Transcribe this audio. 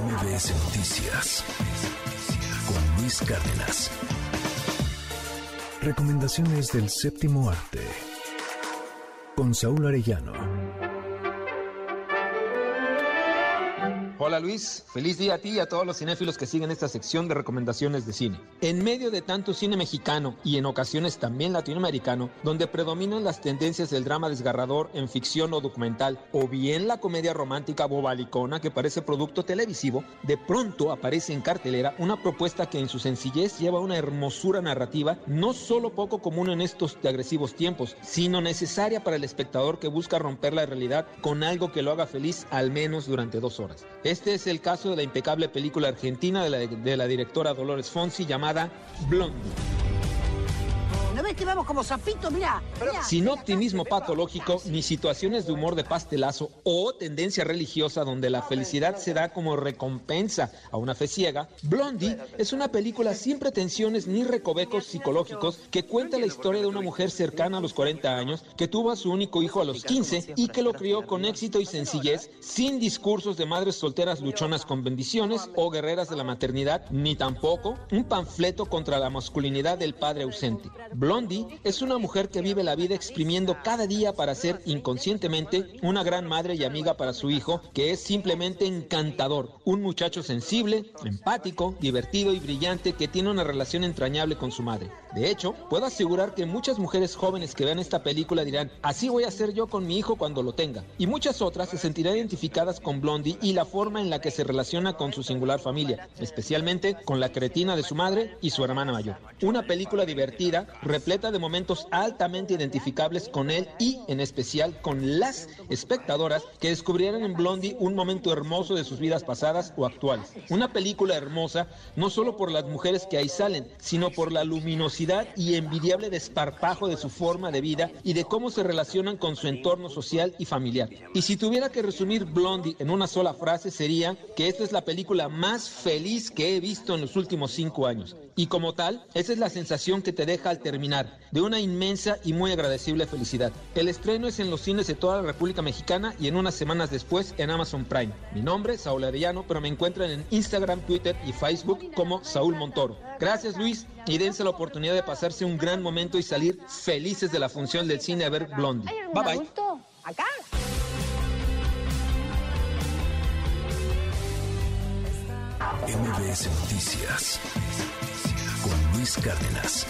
MBS Noticias con Luis Cárdenas. Recomendaciones del séptimo arte con Saúl Arellano. Hola Luis, feliz día a ti y a todos los cinéfilos que siguen esta sección de recomendaciones de cine. En medio de tanto cine mexicano y en ocasiones también latinoamericano, donde predominan las tendencias del drama desgarrador en ficción o documental, o bien la comedia romántica bobalicona que parece producto televisivo, de pronto aparece en cartelera una propuesta que en su sencillez lleva una hermosura narrativa no solo poco común en estos agresivos tiempos, sino necesaria para el espectador que busca romper la realidad con algo que lo haga feliz al menos durante dos horas. Este es el caso de la impecable película argentina de la, directora Dolores Fonsi llamada Blondie. ¿No ves que vamos como zapitos? Mira. Sin optimismo patológico, ni situaciones de humor de pastelazo o tendencia religiosa donde la felicidad se da como recompensa a una fe ciega, Blondie es una película sin pretensiones ni recovecos psicológicos que cuenta la historia de una mujer cercana a los 40 años que tuvo a su único hijo a los 15 y que lo crió con éxito y sencillez, sin discursos de madres solteras luchonas con bendiciones o guerreras de la maternidad, ni tampoco un panfleto contra la masculinidad del padre ausente. Blondie es una mujer que vive la vida exprimiendo cada día para ser inconscientemente una gran madre y amiga para su hijo, que es simplemente encantador, un muchacho sensible, empático, divertido y brillante que tiene una relación entrañable con su madre. De hecho, puedo asegurar que muchas mujeres jóvenes que vean esta película dirán, así voy a ser yo con mi hijo cuando lo tenga. Y muchas otras se sentirán identificadas con Blondie y la forma en la que se relaciona con su singular familia, especialmente con la cretina de su madre y su hermana mayor. Una película divertida, repleta de momentos altamente identificables con él y en especial con las espectadoras que descubrieran en Blondie un momento hermoso de sus vidas pasadas o actuales. Una película hermosa no solo por las mujeres que ahí salen, sino por la luminosidad y envidiable desparpajo de su forma de vida y de cómo se relacionan con su entorno social y familiar. Y si tuviera que resumir Blondie en una sola frase sería que esta es la película más feliz que he visto en los últimos cinco años. Y como tal, esa es la sensación que te deja al terminar, de una inmensa y muy agradecible felicidad. El estreno es en los cines de toda la República Mexicana y en unas semanas después en Amazon Prime. Mi nombre es Saúl Arellano, pero me encuentran en Instagram, Twitter y Facebook como Saúl Montoro. Gracias Luis y dense la oportunidad de pasarse un gran momento y salir felices de la función del cine a ver Blondie. Bye bye. Acá. MBS Noticias con Luis Cárdenas.